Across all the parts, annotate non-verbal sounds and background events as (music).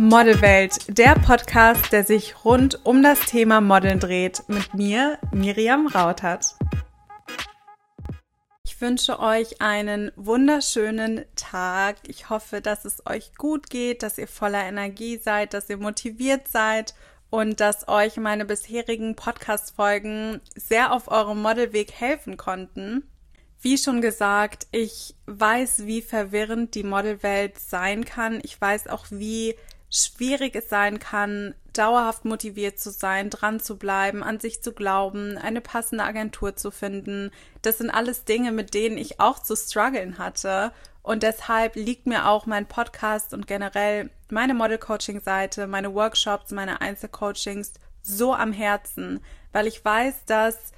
Modelwelt, der Podcast, der sich rund um das Thema Modeln dreht, mit mir, Miriam Rautert. Ich wünsche euch einen wunderschönen Tag. Ich hoffe, dass es euch gut geht, dass ihr voller Energie seid, dass ihr motiviert seid und dass euch meine bisherigen Podcast-Folgen sehr auf eurem Modelweg helfen konnten. Wie schon gesagt, ich weiß, wie verwirrend die Modelwelt sein kann. Ich weiß auch, wie schwierig es sein kann, dauerhaft motiviert zu sein, dran zu bleiben, an sich zu glauben, eine passende Agentur zu finden. Das sind alles Dinge, mit denen ich auch zu strugglen hatte. Und deshalb liegt mir auch mein Podcast und generell meine Model-Coaching-Seite, meine Workshops, meine Einzelcoachings so am Herzen, weil ich weiß, dass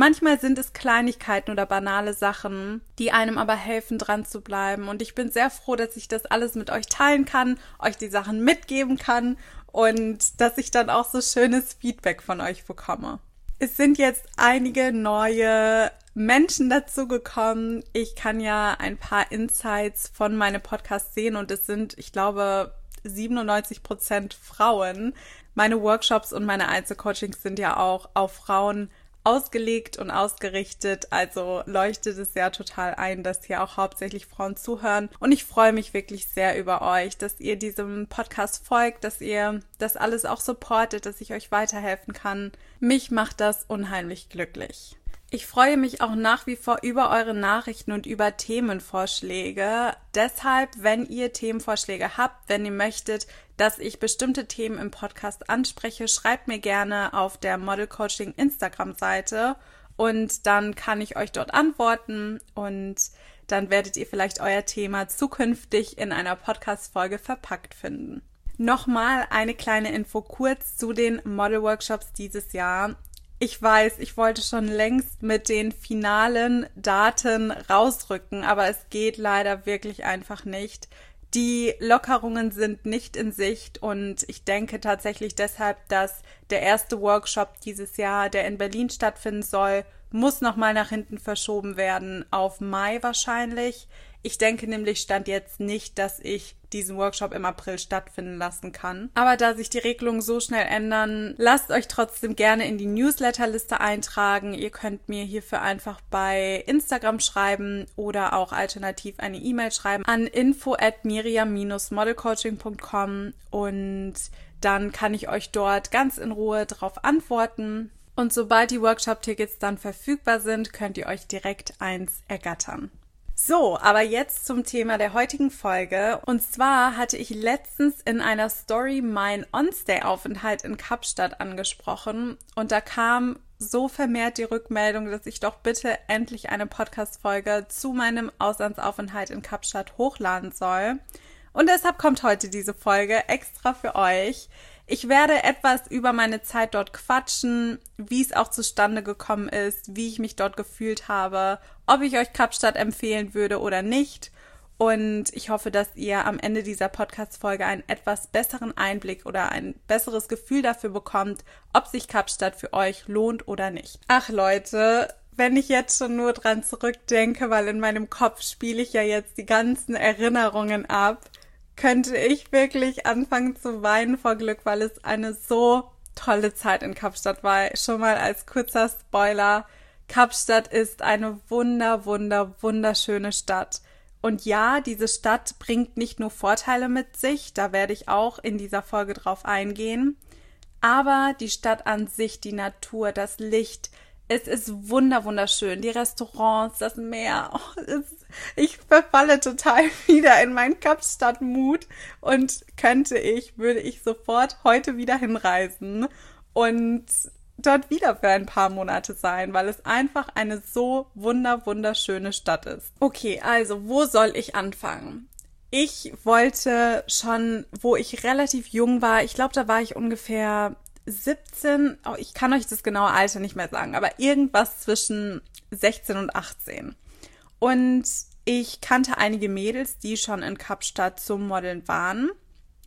Manchmal sind es Kleinigkeiten oder banale Sachen, die einem aber helfen, dran zu bleiben. Und ich bin sehr froh, dass ich das alles mit euch teilen kann, euch die Sachen mitgeben kann und dass ich dann auch so schönes Feedback von euch bekomme. Es sind jetzt einige neue Menschen dazu gekommen. Ich kann ja ein paar Insights von meinem Podcast sehen und es sind, ich glaube, 97 Prozent Frauen. Meine Workshops und meine Einzelcoachings sind ja auch auf Frauen ausgelegt und ausgerichtet. Also leuchtet es ja total ein, dass hier auch hauptsächlich Frauen zuhören. Und ich freue mich wirklich sehr über euch, dass ihr diesem Podcast folgt, dass ihr das alles auch supportet, dass ich euch weiterhelfen kann. Mich macht das unheimlich glücklich. Ich freue mich auch nach wie vor über eure Nachrichten und über Themenvorschläge. Deshalb, wenn ihr Themenvorschläge habt, wenn ihr möchtet, dass ich bestimmte Themen im Podcast anspreche, schreibt mir gerne auf der Model Coaching Instagram Seite und dann kann ich euch dort antworten und dann werdet ihr vielleicht euer Thema zukünftig in einer Podcast Folge verpackt finden. Nochmal eine kleine Info kurz zu den Model Workshops dieses Jahr. Ich weiß, ich wollte schon längst mit den finalen Daten rausrücken, aber es geht leider wirklich einfach nicht. Die Lockerungen sind nicht in Sicht und ich denke tatsächlich deshalb, dass der erste Workshop dieses Jahr, der in Berlin stattfinden soll, muss nochmal nach hinten verschoben werden, auf Mai wahrscheinlich. Ich denke nämlich stand jetzt nicht, dass ich diesen Workshop im April stattfinden lassen kann. Aber da sich die Regelungen so schnell ändern, lasst euch trotzdem gerne in die Newsletterliste eintragen. Ihr könnt mir hierfür einfach bei Instagram schreiben oder auch alternativ eine E-Mail schreiben an info at miriam-modelcoaching.com und dann kann ich euch dort ganz in Ruhe darauf antworten. Und sobald die Workshop-Tickets dann verfügbar sind, könnt ihr euch direkt eins ergattern. So, aber jetzt zum Thema der heutigen Folge. Und zwar hatte ich letztens in einer Story mein On-Stay-Aufenthalt in Kapstadt angesprochen. Und da kam so vermehrt die Rückmeldung, dass ich doch bitte endlich eine Podcast-Folge zu meinem Auslandsaufenthalt in Kapstadt hochladen soll. Und deshalb kommt heute diese Folge extra für euch. Ich werde etwas über meine Zeit dort quatschen, wie es auch zustande gekommen ist, wie ich mich dort gefühlt habe, ob ich euch Kapstadt empfehlen würde oder nicht. Und ich hoffe, dass ihr am Ende dieser Podcast-Folge einen etwas besseren Einblick oder ein besseres Gefühl dafür bekommt, ob sich Kapstadt für euch lohnt oder nicht. Ach Leute, wenn ich jetzt schon nur dran zurückdenke, weil in meinem Kopf spiele ich ja jetzt die ganzen Erinnerungen ab könnte ich wirklich anfangen zu weinen vor Glück, weil es eine so tolle Zeit in Kapstadt war. Schon mal als kurzer Spoiler. Kapstadt ist eine wunder, wunder, wunderschöne Stadt. Und ja, diese Stadt bringt nicht nur Vorteile mit sich, da werde ich auch in dieser Folge drauf eingehen, aber die Stadt an sich, die Natur, das Licht, es ist wunder wunderschön. Die Restaurants, das Meer. Oh, (laughs) es, ich verfalle total (laughs) wieder in meinen Kapstadt-Mut und könnte ich, würde ich sofort heute wieder hinreisen und dort wieder für ein paar Monate sein, weil es einfach eine so wunder wunderschöne Stadt ist. Okay, also wo soll ich anfangen? Ich wollte schon, wo ich relativ jung war, ich glaube, da war ich ungefähr 17, oh, ich kann euch das genaue Alter nicht mehr sagen, aber irgendwas zwischen 16 und 18. Und ich kannte einige Mädels, die schon in Kapstadt zum Modeln waren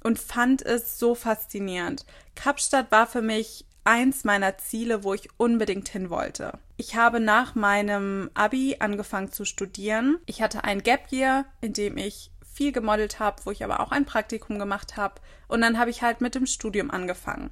und fand es so faszinierend. Kapstadt war für mich eins meiner Ziele, wo ich unbedingt hin wollte. Ich habe nach meinem Abi angefangen zu studieren. Ich hatte ein Gap Year, in dem ich viel gemodelt habe, wo ich aber auch ein Praktikum gemacht habe. Und dann habe ich halt mit dem Studium angefangen.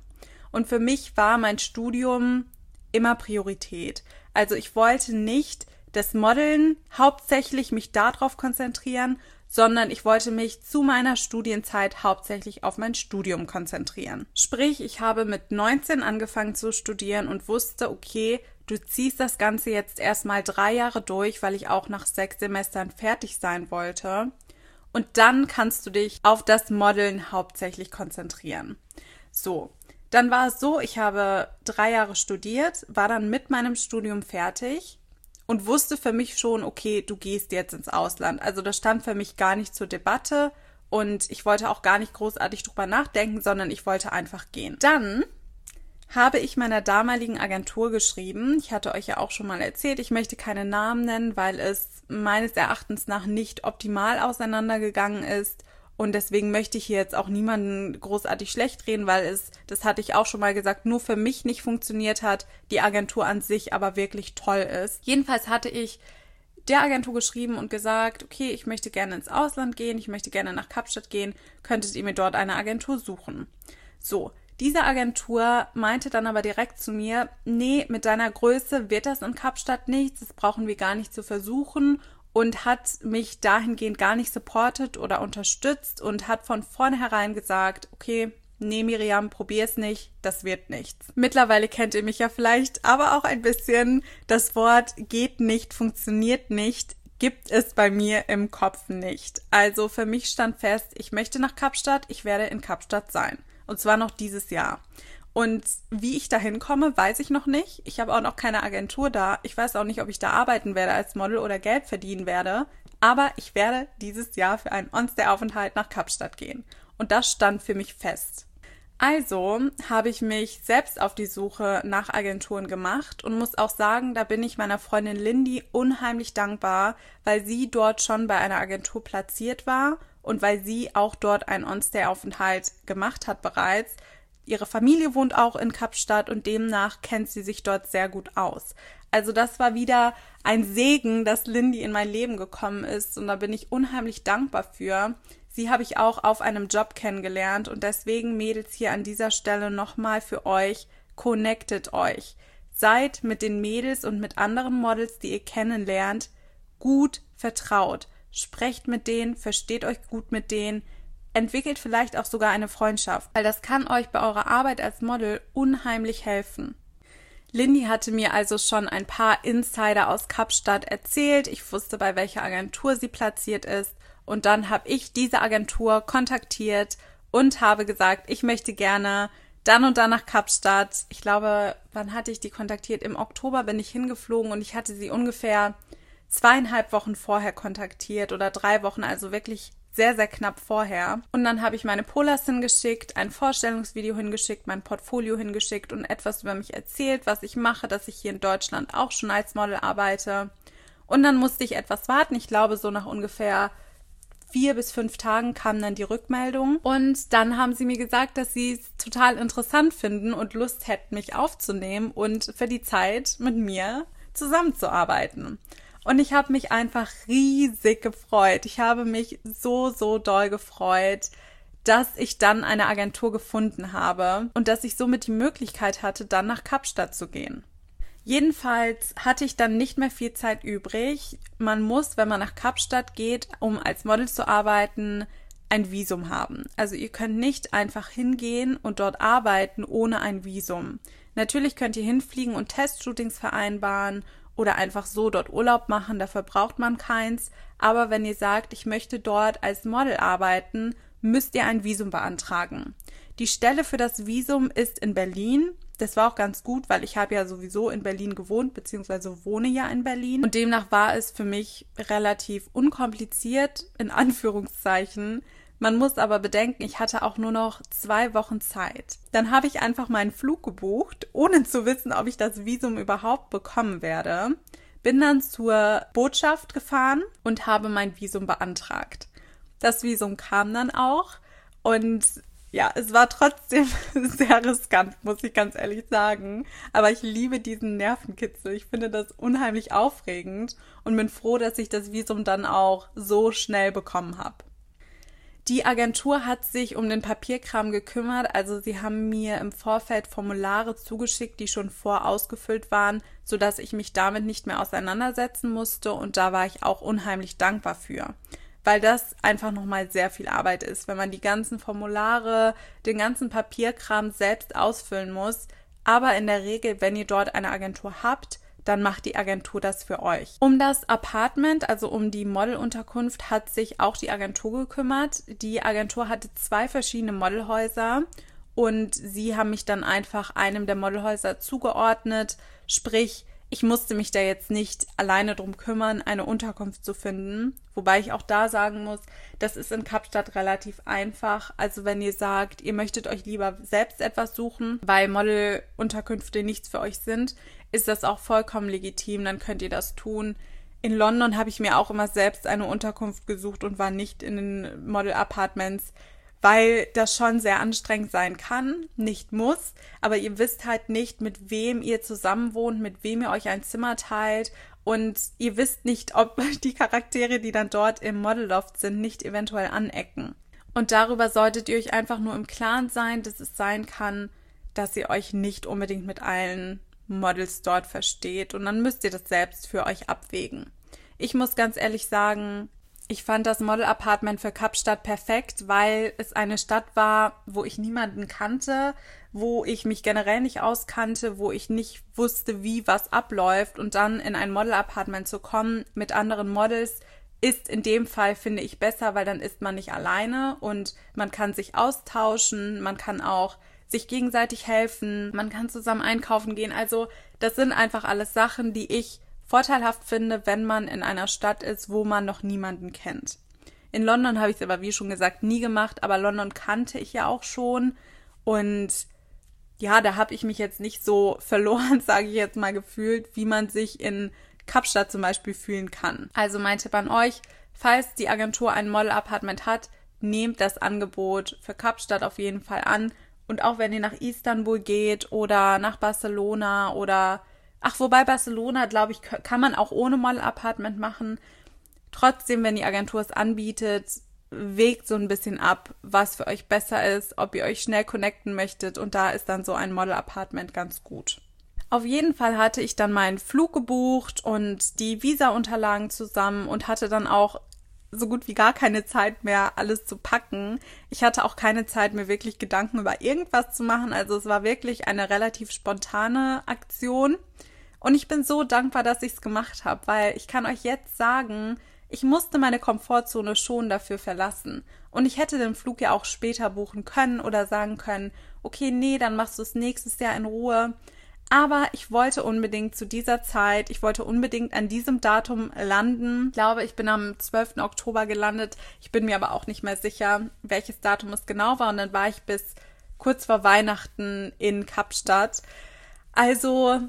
Und für mich war mein Studium immer Priorität. Also ich wollte nicht das Modeln hauptsächlich mich darauf konzentrieren, sondern ich wollte mich zu meiner Studienzeit hauptsächlich auf mein Studium konzentrieren. Sprich, ich habe mit 19 angefangen zu studieren und wusste, okay, du ziehst das Ganze jetzt erstmal drei Jahre durch, weil ich auch nach sechs Semestern fertig sein wollte. Und dann kannst du dich auf das Modeln hauptsächlich konzentrieren. So. Dann war es so, ich habe drei Jahre studiert, war dann mit meinem Studium fertig und wusste für mich schon, okay, du gehst jetzt ins Ausland. Also das stand für mich gar nicht zur Debatte und ich wollte auch gar nicht großartig drüber nachdenken, sondern ich wollte einfach gehen. Dann habe ich meiner damaligen Agentur geschrieben. Ich hatte euch ja auch schon mal erzählt, ich möchte keine Namen nennen, weil es meines Erachtens nach nicht optimal auseinandergegangen ist und deswegen möchte ich hier jetzt auch niemanden großartig schlecht reden, weil es, das hatte ich auch schon mal gesagt, nur für mich nicht funktioniert hat, die Agentur an sich aber wirklich toll ist. Jedenfalls hatte ich der Agentur geschrieben und gesagt, okay, ich möchte gerne ins Ausland gehen, ich möchte gerne nach Kapstadt gehen, könntet ihr mir dort eine Agentur suchen? So, diese Agentur meinte dann aber direkt zu mir, nee, mit deiner Größe wird das in Kapstadt nichts, das brauchen wir gar nicht zu versuchen und hat mich dahingehend gar nicht supportet oder unterstützt und hat von vornherein gesagt, okay, nee, Miriam, probier's nicht, das wird nichts. Mittlerweile kennt ihr mich ja vielleicht, aber auch ein bisschen das Wort geht nicht, funktioniert nicht, gibt es bei mir im Kopf nicht. Also für mich stand fest, ich möchte nach Kapstadt, ich werde in Kapstadt sein. Und zwar noch dieses Jahr. Und wie ich da hinkomme, weiß ich noch nicht. Ich habe auch noch keine Agentur da. Ich weiß auch nicht, ob ich da arbeiten werde als Model oder Geld verdienen werde. Aber ich werde dieses Jahr für einen On-Stay-Aufenthalt nach Kapstadt gehen. Und das stand für mich fest. Also habe ich mich selbst auf die Suche nach Agenturen gemacht und muss auch sagen, da bin ich meiner Freundin Lindy unheimlich dankbar, weil sie dort schon bei einer Agentur platziert war und weil sie auch dort einen On-Stay-Aufenthalt gemacht hat bereits, Ihre Familie wohnt auch in Kapstadt und demnach kennt sie sich dort sehr gut aus. Also das war wieder ein Segen, dass Lindy in mein Leben gekommen ist und da bin ich unheimlich dankbar für. Sie habe ich auch auf einem Job kennengelernt und deswegen Mädels hier an dieser Stelle nochmal für euch, connectet euch. Seid mit den Mädels und mit anderen Models, die ihr kennenlernt, gut vertraut. Sprecht mit denen, versteht euch gut mit denen, entwickelt vielleicht auch sogar eine Freundschaft, weil das kann euch bei eurer Arbeit als Model unheimlich helfen. Lindy hatte mir also schon ein paar Insider aus Kapstadt erzählt. Ich wusste, bei welcher Agentur sie platziert ist. Und dann habe ich diese Agentur kontaktiert und habe gesagt, ich möchte gerne dann und dann nach Kapstadt. Ich glaube, wann hatte ich die kontaktiert? Im Oktober bin ich hingeflogen und ich hatte sie ungefähr zweieinhalb Wochen vorher kontaktiert oder drei Wochen, also wirklich sehr, sehr knapp vorher. Und dann habe ich meine Polars hingeschickt, ein Vorstellungsvideo hingeschickt, mein Portfolio hingeschickt und etwas über mich erzählt, was ich mache, dass ich hier in Deutschland auch schon als Model arbeite. Und dann musste ich etwas warten. Ich glaube, so nach ungefähr vier bis fünf Tagen kam dann die Rückmeldung. Und dann haben sie mir gesagt, dass sie es total interessant finden und Lust hätten, mich aufzunehmen und für die Zeit mit mir zusammenzuarbeiten. Und ich habe mich einfach riesig gefreut. Ich habe mich so, so doll gefreut, dass ich dann eine Agentur gefunden habe und dass ich somit die Möglichkeit hatte, dann nach Kapstadt zu gehen. Jedenfalls hatte ich dann nicht mehr viel Zeit übrig. Man muss, wenn man nach Kapstadt geht, um als Model zu arbeiten, ein Visum haben. Also ihr könnt nicht einfach hingehen und dort arbeiten ohne ein Visum. Natürlich könnt ihr hinfliegen und Testshootings vereinbaren oder einfach so dort Urlaub machen, dafür braucht man keins. Aber wenn ihr sagt, ich möchte dort als Model arbeiten, müsst ihr ein Visum beantragen. Die Stelle für das Visum ist in Berlin. Das war auch ganz gut, weil ich habe ja sowieso in Berlin gewohnt, beziehungsweise wohne ja in Berlin. Und demnach war es für mich relativ unkompliziert, in Anführungszeichen, man muss aber bedenken, ich hatte auch nur noch zwei Wochen Zeit. Dann habe ich einfach meinen Flug gebucht, ohne zu wissen, ob ich das Visum überhaupt bekommen werde. Bin dann zur Botschaft gefahren und habe mein Visum beantragt. Das Visum kam dann auch und ja, es war trotzdem (laughs) sehr riskant, muss ich ganz ehrlich sagen. Aber ich liebe diesen Nervenkitzel. Ich finde das unheimlich aufregend und bin froh, dass ich das Visum dann auch so schnell bekommen habe. Die Agentur hat sich um den Papierkram gekümmert, also sie haben mir im Vorfeld Formulare zugeschickt, die schon vorausgefüllt waren, sodass ich mich damit nicht mehr auseinandersetzen musste und da war ich auch unheimlich dankbar für. Weil das einfach nochmal sehr viel Arbeit ist, wenn man die ganzen Formulare, den ganzen Papierkram selbst ausfüllen muss. Aber in der Regel, wenn ihr dort eine Agentur habt, dann macht die Agentur das für euch. Um das Apartment, also um die Modelunterkunft, hat sich auch die Agentur gekümmert. Die Agentur hatte zwei verschiedene Modelhäuser und sie haben mich dann einfach einem der Modelhäuser zugeordnet. Sprich, ich musste mich da jetzt nicht alleine drum kümmern, eine Unterkunft zu finden. Wobei ich auch da sagen muss, das ist in Kapstadt relativ einfach. Also wenn ihr sagt, ihr möchtet euch lieber selbst etwas suchen, weil Modelunterkünfte nichts für euch sind, ist das auch vollkommen legitim, dann könnt ihr das tun. In London habe ich mir auch immer selbst eine Unterkunft gesucht und war nicht in den Model Apartments, weil das schon sehr anstrengend sein kann, nicht muss, aber ihr wisst halt nicht, mit wem ihr zusammen wohnt, mit wem ihr euch ein Zimmer teilt und ihr wisst nicht, ob (laughs) die Charaktere, die dann dort im Modelloft sind, nicht eventuell anecken. Und darüber solltet ihr euch einfach nur im Klaren sein, dass es sein kann, dass ihr euch nicht unbedingt mit allen Models dort versteht. Und dann müsst ihr das selbst für euch abwägen. Ich muss ganz ehrlich sagen, ich fand das Model Apartment für Kapstadt perfekt, weil es eine Stadt war, wo ich niemanden kannte, wo ich mich generell nicht auskannte, wo ich nicht wusste, wie was abläuft und dann in ein Model Apartment zu kommen mit anderen Models ist in dem Fall, finde ich, besser, weil dann ist man nicht alleine und man kann sich austauschen, man kann auch sich gegenseitig helfen, man kann zusammen einkaufen gehen. Also das sind einfach alles Sachen, die ich vorteilhaft finde, wenn man in einer Stadt ist, wo man noch niemanden kennt. In London habe ich es aber, wie schon gesagt, nie gemacht, aber London kannte ich ja auch schon. Und ja, da habe ich mich jetzt nicht so (laughs) verloren, sage ich jetzt mal, gefühlt, wie man sich in Kapstadt zum Beispiel fühlen kann. Also mein Tipp an euch, falls die Agentur ein Model-Apartment hat, nehmt das Angebot für Kapstadt auf jeden Fall an. Und auch wenn ihr nach Istanbul geht oder nach Barcelona oder ach, wobei Barcelona, glaube ich, kann man auch ohne Model-Apartment machen. Trotzdem, wenn die Agentur es anbietet, wägt so ein bisschen ab, was für euch besser ist, ob ihr euch schnell connecten möchtet und da ist dann so ein Model-Apartment ganz gut. Auf jeden Fall hatte ich dann meinen Flug gebucht und die Visa-Unterlagen zusammen und hatte dann auch so gut wie gar keine Zeit mehr, alles zu packen. Ich hatte auch keine Zeit, mir wirklich Gedanken über irgendwas zu machen. Also es war wirklich eine relativ spontane Aktion. Und ich bin so dankbar, dass ich es gemacht habe, weil ich kann euch jetzt sagen, ich musste meine Komfortzone schon dafür verlassen. Und ich hätte den Flug ja auch später buchen können oder sagen können, okay, nee, dann machst du es nächstes Jahr in Ruhe. Aber ich wollte unbedingt zu dieser Zeit, ich wollte unbedingt an diesem Datum landen. Ich glaube, ich bin am 12. Oktober gelandet. Ich bin mir aber auch nicht mehr sicher, welches Datum es genau war. Und dann war ich bis kurz vor Weihnachten in Kapstadt. Also,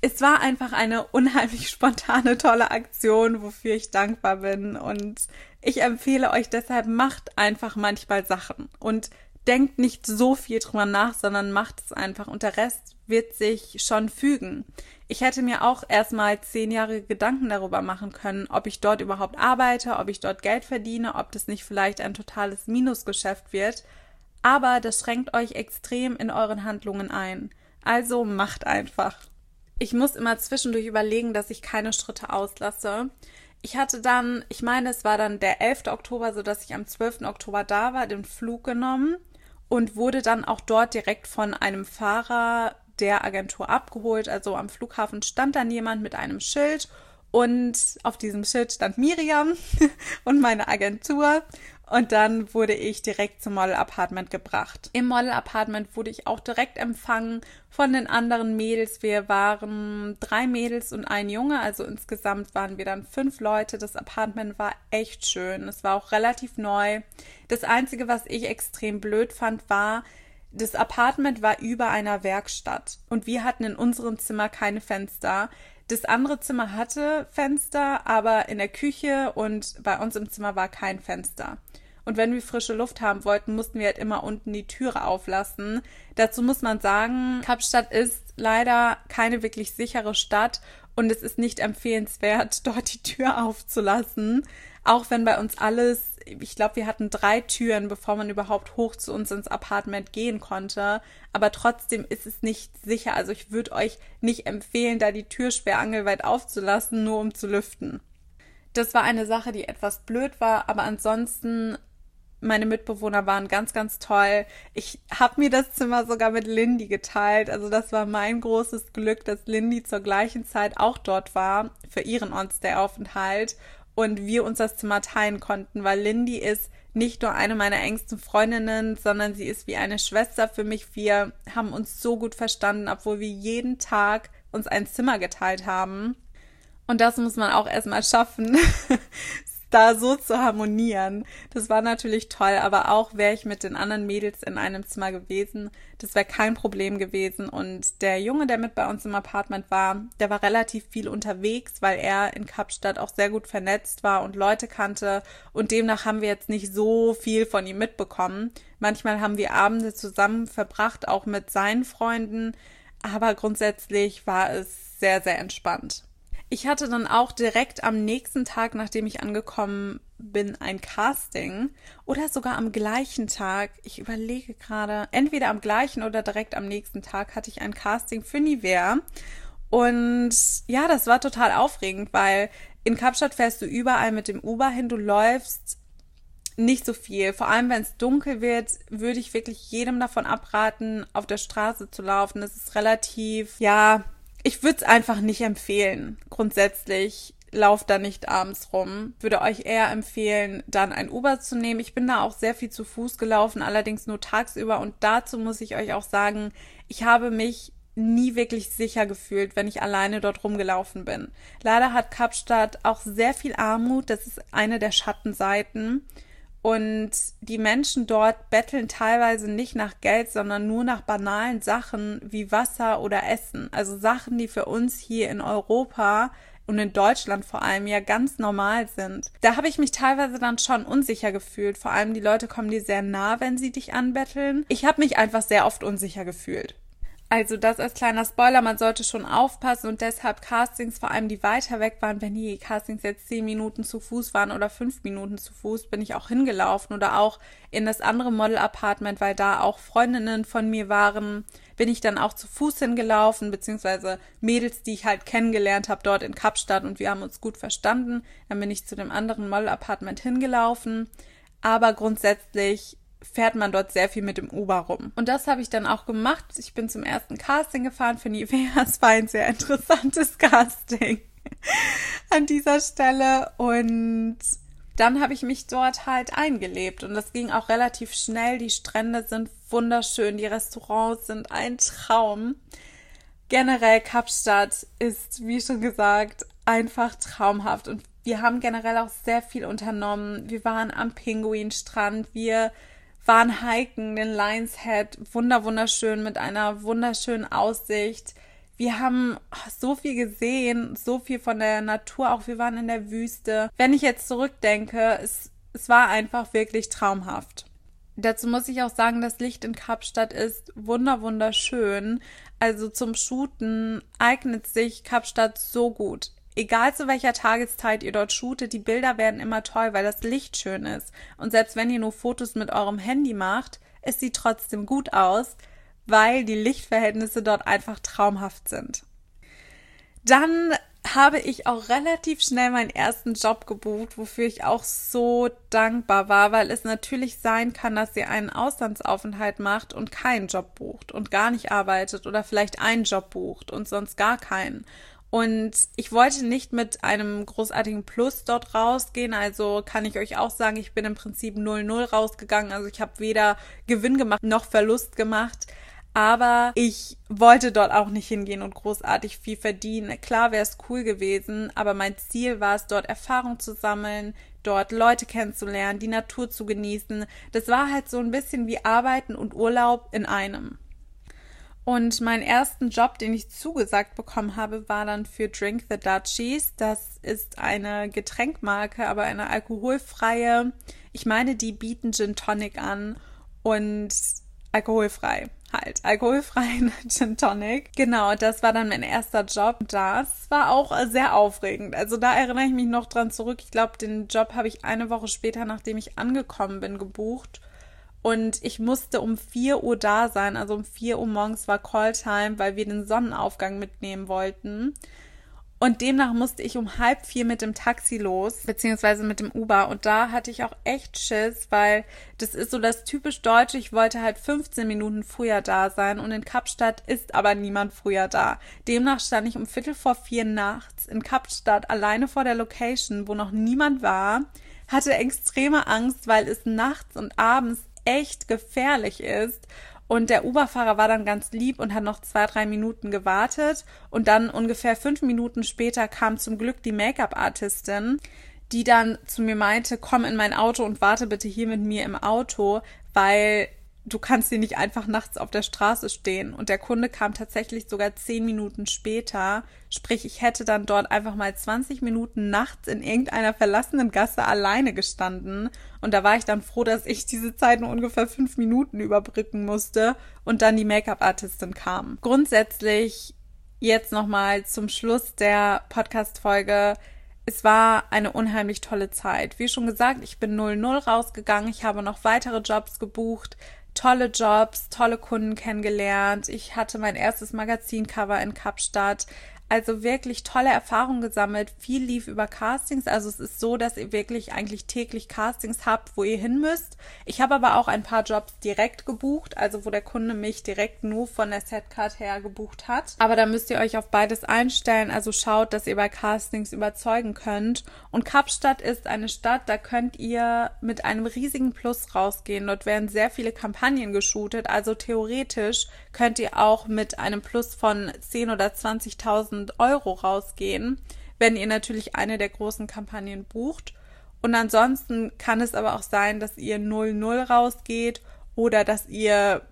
es war einfach eine unheimlich (laughs) spontane, tolle Aktion, wofür ich dankbar bin. Und ich empfehle euch deshalb, macht einfach manchmal Sachen. Und denkt nicht so viel drüber nach, sondern macht es einfach und der Rest wird sich schon fügen. Ich hätte mir auch erstmal zehn Jahre Gedanken darüber machen können, ob ich dort überhaupt arbeite, ob ich dort Geld verdiene, ob das nicht vielleicht ein totales Minusgeschäft wird. Aber das schränkt euch extrem in euren Handlungen ein. Also macht einfach. Ich muss immer zwischendurch überlegen, dass ich keine Schritte auslasse ich hatte dann, ich meine, es war dann der 11. Oktober, so dass ich am 12. Oktober da war, den Flug genommen und wurde dann auch dort direkt von einem Fahrer der Agentur abgeholt. Also am Flughafen stand dann jemand mit einem Schild und auf diesem Schild stand Miriam (laughs) und meine Agentur. Und dann wurde ich direkt zum Model Apartment gebracht. Im Model Apartment wurde ich auch direkt empfangen von den anderen Mädels. Wir waren drei Mädels und ein Junge, also insgesamt waren wir dann fünf Leute. Das Apartment war echt schön. Es war auch relativ neu. Das Einzige, was ich extrem blöd fand, war, das Apartment war über einer Werkstatt und wir hatten in unserem Zimmer keine Fenster. Das andere Zimmer hatte Fenster, aber in der Küche und bei uns im Zimmer war kein Fenster. Und wenn wir frische Luft haben wollten, mussten wir halt immer unten die Türe auflassen. Dazu muss man sagen, Kapstadt ist leider keine wirklich sichere Stadt und es ist nicht empfehlenswert, (laughs) dort die Tür aufzulassen. Auch wenn bei uns alles ich glaube, wir hatten drei Türen, bevor man überhaupt hoch zu uns ins Apartment gehen konnte. Aber trotzdem ist es nicht sicher. Also ich würde euch nicht empfehlen, da die Tür sperrangelweit aufzulassen, nur um zu lüften. Das war eine Sache, die etwas blöd war, aber ansonsten meine Mitbewohner waren ganz, ganz toll. Ich habe mir das Zimmer sogar mit Lindy geteilt. Also das war mein großes Glück, dass Lindy zur gleichen Zeit auch dort war für ihren On-Stay-Aufenthalt und wir uns das Zimmer teilen konnten, weil Lindy ist nicht nur eine meiner engsten Freundinnen, sondern sie ist wie eine Schwester für mich. Wir haben uns so gut verstanden, obwohl wir jeden Tag uns ein Zimmer geteilt haben. Und das muss man auch erstmal schaffen, (laughs) da so zu harmonieren. Das war natürlich toll, aber auch wäre ich mit den anderen Mädels in einem Zimmer gewesen, das wäre kein Problem gewesen. Und der Junge, der mit bei uns im Apartment war, der war relativ viel unterwegs, weil er in Kapstadt auch sehr gut vernetzt war und Leute kannte. Und demnach haben wir jetzt nicht so viel von ihm mitbekommen. Manchmal haben wir Abende zusammen verbracht, auch mit seinen Freunden. Aber grundsätzlich war es sehr, sehr entspannt. Ich hatte dann auch direkt am nächsten Tag, nachdem ich angekommen bin, ein Casting oder sogar am gleichen Tag. Ich überlege gerade, entweder am gleichen oder direkt am nächsten Tag hatte ich ein Casting für Nivea. Und ja, das war total aufregend, weil in Kapstadt fährst du überall mit dem Uber hin, du läufst nicht so viel. Vor allem, wenn es dunkel wird, würde ich wirklich jedem davon abraten, auf der Straße zu laufen. Es ist relativ, ja, ich würde es einfach nicht empfehlen. Grundsätzlich lauft da nicht abends rum. Würde euch eher empfehlen, dann ein Uber zu nehmen. Ich bin da auch sehr viel zu Fuß gelaufen, allerdings nur tagsüber. Und dazu muss ich euch auch sagen, ich habe mich nie wirklich sicher gefühlt, wenn ich alleine dort rumgelaufen bin. Leider hat Kapstadt auch sehr viel Armut. Das ist eine der Schattenseiten. Und die Menschen dort betteln teilweise nicht nach Geld, sondern nur nach banalen Sachen wie Wasser oder Essen. Also Sachen, die für uns hier in Europa und in Deutschland vor allem ja ganz normal sind. Da habe ich mich teilweise dann schon unsicher gefühlt. Vor allem die Leute kommen dir sehr nah, wenn sie dich anbetteln. Ich habe mich einfach sehr oft unsicher gefühlt. Also das als kleiner Spoiler, man sollte schon aufpassen und deshalb Castings, vor allem die weiter weg waren, wenn die Castings jetzt zehn Minuten zu Fuß waren oder fünf Minuten zu Fuß, bin ich auch hingelaufen oder auch in das andere Model-Apartment, weil da auch Freundinnen von mir waren, bin ich dann auch zu Fuß hingelaufen, beziehungsweise Mädels, die ich halt kennengelernt habe dort in Kapstadt und wir haben uns gut verstanden. Dann bin ich zu dem anderen Model-Apartment hingelaufen. Aber grundsätzlich fährt man dort sehr viel mit dem Uber rum. Und das habe ich dann auch gemacht. Ich bin zum ersten Casting gefahren für Nivea. (laughs) Es war ein sehr interessantes (laughs) Casting an dieser Stelle. Und dann habe ich mich dort halt eingelebt. Und das ging auch relativ schnell. Die Strände sind wunderschön. Die Restaurants sind ein Traum. Generell Kapstadt ist, wie schon gesagt, einfach traumhaft. Und wir haben generell auch sehr viel unternommen. Wir waren am Pinguinstrand. Wir waren hiken den Lions Head, wunder wunderschön mit einer wunderschönen Aussicht. Wir haben so viel gesehen, so viel von der Natur, auch wir waren in der Wüste. Wenn ich jetzt zurückdenke, es, es war einfach wirklich traumhaft. Dazu muss ich auch sagen, das Licht in Kapstadt ist wunder wunderschön. Also zum Shooten eignet sich Kapstadt so gut egal zu welcher Tageszeit ihr dort shootet, die Bilder werden immer toll, weil das Licht schön ist. Und selbst wenn ihr nur Fotos mit eurem Handy macht, es sieht trotzdem gut aus, weil die Lichtverhältnisse dort einfach traumhaft sind. Dann habe ich auch relativ schnell meinen ersten Job gebucht, wofür ich auch so dankbar war, weil es natürlich sein kann, dass ihr einen Auslandsaufenthalt macht und keinen Job bucht und gar nicht arbeitet oder vielleicht einen Job bucht und sonst gar keinen. Und ich wollte nicht mit einem großartigen Plus dort rausgehen. Also kann ich euch auch sagen, ich bin im Prinzip 0-0 rausgegangen. Also ich habe weder Gewinn gemacht noch Verlust gemacht. Aber ich wollte dort auch nicht hingehen und großartig viel verdienen. Klar wäre es cool gewesen, aber mein Ziel war es, dort Erfahrung zu sammeln, dort Leute kennenzulernen, die Natur zu genießen. Das war halt so ein bisschen wie Arbeiten und Urlaub in einem. Und meinen ersten Job, den ich zugesagt bekommen habe, war dann für Drink the Dutchies. Das ist eine Getränkmarke, aber eine alkoholfreie. Ich meine, die bieten Gin Tonic an und alkoholfrei halt alkoholfreien (laughs) Gin Tonic. Genau, das war dann mein erster Job. Das war auch sehr aufregend. Also da erinnere ich mich noch dran zurück. Ich glaube, den Job habe ich eine Woche später, nachdem ich angekommen bin, gebucht. Und ich musste um 4 Uhr da sein. Also um 4 Uhr morgens war Calltime, weil wir den Sonnenaufgang mitnehmen wollten. Und demnach musste ich um halb vier mit dem Taxi los, beziehungsweise mit dem Uber. Und da hatte ich auch echt Schiss, weil das ist so das typisch Deutsche. Ich wollte halt 15 Minuten früher da sein und in Kapstadt ist aber niemand früher da. Demnach stand ich um Viertel vor vier nachts in Kapstadt alleine vor der Location, wo noch niemand war, hatte extreme Angst, weil es nachts und abends echt gefährlich ist und der Uberfahrer war dann ganz lieb und hat noch zwei, drei Minuten gewartet. Und dann ungefähr fünf Minuten später kam zum Glück die Make-up-Artistin, die dann zu mir meinte, komm in mein Auto und warte bitte hier mit mir im Auto, weil du kannst hier nicht einfach nachts auf der Straße stehen. Und der Kunde kam tatsächlich sogar zehn Minuten später. Sprich, ich hätte dann dort einfach mal 20 Minuten nachts in irgendeiner verlassenen Gasse alleine gestanden. Und da war ich dann froh, dass ich diese Zeit nur ungefähr fünf Minuten überbrücken musste und dann die Make-up-Artistin kam. Grundsätzlich jetzt nochmal zum Schluss der Podcast-Folge es war eine unheimlich tolle Zeit. Wie schon gesagt, ich bin 0-0 rausgegangen. Ich habe noch weitere Jobs gebucht tolle Jobs, tolle Kunden kennengelernt. Ich hatte mein erstes Magazincover in Kapstadt. Also wirklich tolle Erfahrungen gesammelt. Viel lief über Castings. Also es ist so, dass ihr wirklich eigentlich täglich Castings habt, wo ihr hin müsst. Ich habe aber auch ein paar Jobs direkt gebucht, also wo der Kunde mich direkt nur von der Setcard her gebucht hat. Aber da müsst ihr euch auf beides einstellen. Also schaut, dass ihr bei Castings überzeugen könnt. Und Kapstadt ist eine Stadt, da könnt ihr mit einem riesigen Plus rausgehen. Dort werden sehr viele Kampagnen geshootet. Also theoretisch könnt ihr auch mit einem Plus von 10 oder 20.000 1000 Euro rausgehen, wenn ihr natürlich eine der großen Kampagnen bucht. Und ansonsten kann es aber auch sein, dass ihr 0-0 rausgeht oder dass ihr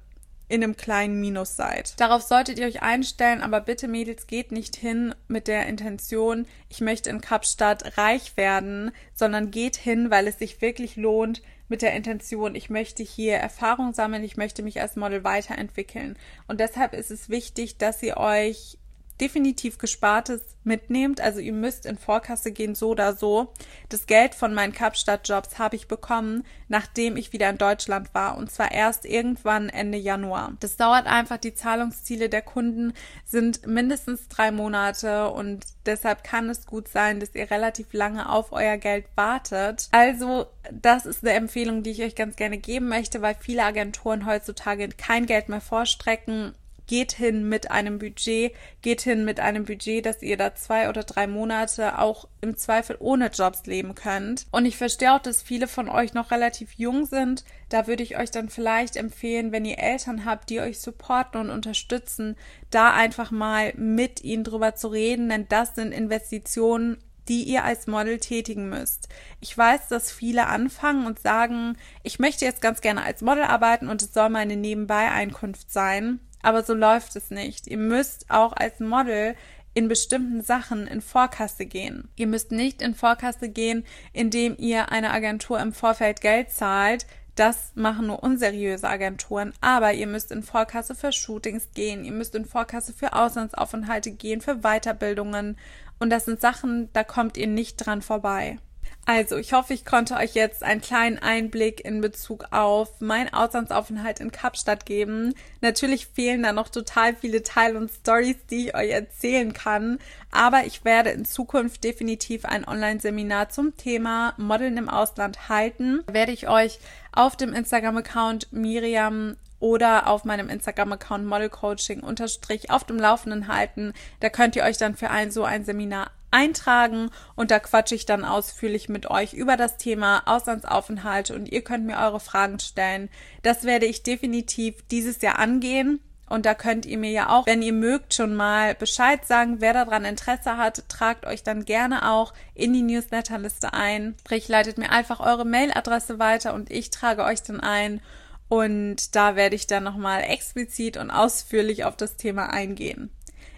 in einem kleinen Minus seid. Darauf solltet ihr euch einstellen, aber bitte Mädels geht nicht hin mit der Intention, ich möchte in Kapstadt reich werden, sondern geht hin, weil es sich wirklich lohnt mit der Intention, ich möchte hier Erfahrung sammeln, ich möchte mich als Model weiterentwickeln. Und deshalb ist es wichtig, dass ihr euch definitiv Gespartes mitnehmt. Also ihr müsst in Vorkasse gehen, so oder so. Das Geld von meinen Kapstadt-Jobs habe ich bekommen, nachdem ich wieder in Deutschland war. Und zwar erst irgendwann Ende Januar. Das dauert einfach. Die Zahlungsziele der Kunden sind mindestens drei Monate und deshalb kann es gut sein, dass ihr relativ lange auf euer Geld wartet. Also das ist eine Empfehlung, die ich euch ganz gerne geben möchte, weil viele Agenturen heutzutage kein Geld mehr vorstrecken geht hin mit einem Budget, geht hin mit einem Budget, dass ihr da zwei oder drei Monate auch im Zweifel ohne Jobs leben könnt. Und ich verstehe auch, dass viele von euch noch relativ jung sind. Da würde ich euch dann vielleicht empfehlen, wenn ihr Eltern habt, die euch supporten und unterstützen, da einfach mal mit ihnen drüber zu reden, denn das sind Investitionen, die ihr als Model tätigen müsst. Ich weiß, dass viele anfangen und sagen, ich möchte jetzt ganz gerne als Model arbeiten und es soll meine Nebenbei-Einkunft sein. Aber so läuft es nicht. Ihr müsst auch als Model in bestimmten Sachen in Vorkasse gehen. Ihr müsst nicht in Vorkasse gehen, indem ihr eine Agentur im Vorfeld Geld zahlt. Das machen nur unseriöse Agenturen. Aber ihr müsst in Vorkasse für Shootings gehen. Ihr müsst in Vorkasse für Auslandsaufenthalte gehen, für Weiterbildungen. Und das sind Sachen, da kommt ihr nicht dran vorbei. Also, ich hoffe, ich konnte euch jetzt einen kleinen Einblick in Bezug auf meinen Auslandsaufenthalt in Kapstadt geben. Natürlich fehlen da noch total viele Teile und Stories, die ich euch erzählen kann. Aber ich werde in Zukunft definitiv ein Online-Seminar zum Thema Modeln im Ausland halten. Da werde ich euch auf dem Instagram-Account Miriam oder auf meinem Instagram-Account Model Coaching unterstrich auf dem Laufenden halten. Da könnt ihr euch dann für ein so ein Seminar eintragen und da quatsche ich dann ausführlich mit euch über das Thema Auslandsaufenthalt und ihr könnt mir eure Fragen stellen. Das werde ich definitiv dieses Jahr angehen. Und da könnt ihr mir ja auch, wenn ihr mögt, schon mal Bescheid sagen, wer daran Interesse hat. Tragt euch dann gerne auch in die Newsletterliste ein. Sprich, leitet mir einfach eure Mailadresse weiter und ich trage euch dann ein. Und da werde ich dann nochmal explizit und ausführlich auf das Thema eingehen.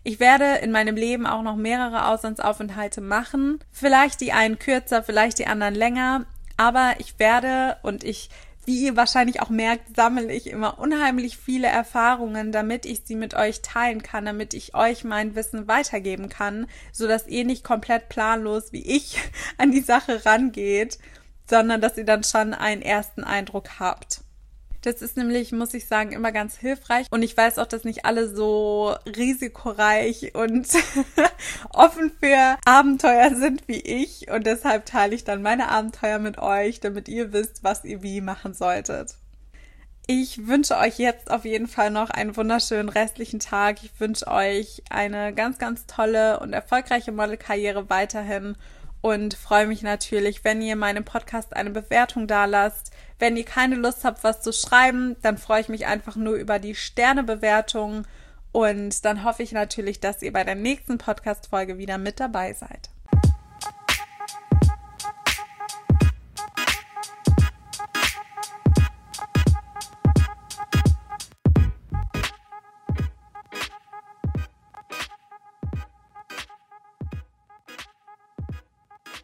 Ich werde in meinem Leben auch noch mehrere Auslandsaufenthalte machen. Vielleicht die einen kürzer, vielleicht die anderen länger. Aber ich werde und ich wie ihr wahrscheinlich auch merkt, sammle ich immer unheimlich viele Erfahrungen, damit ich sie mit euch teilen kann, damit ich euch mein Wissen weitergeben kann, so dass ihr nicht komplett planlos wie ich (laughs) an die Sache rangeht, sondern dass ihr dann schon einen ersten Eindruck habt. Das ist nämlich, muss ich sagen, immer ganz hilfreich. Und ich weiß auch, dass nicht alle so risikoreich und (laughs) offen für Abenteuer sind wie ich. Und deshalb teile ich dann meine Abenteuer mit euch, damit ihr wisst, was ihr wie machen solltet. Ich wünsche euch jetzt auf jeden Fall noch einen wunderschönen restlichen Tag. Ich wünsche euch eine ganz, ganz tolle und erfolgreiche Modelkarriere weiterhin und freue mich natürlich, wenn ihr meinem Podcast eine Bewertung da lasst. Wenn ihr keine Lust habt, was zu schreiben, dann freue ich mich einfach nur über die Sternebewertung und dann hoffe ich natürlich, dass ihr bei der nächsten Podcast-Folge wieder mit dabei seid.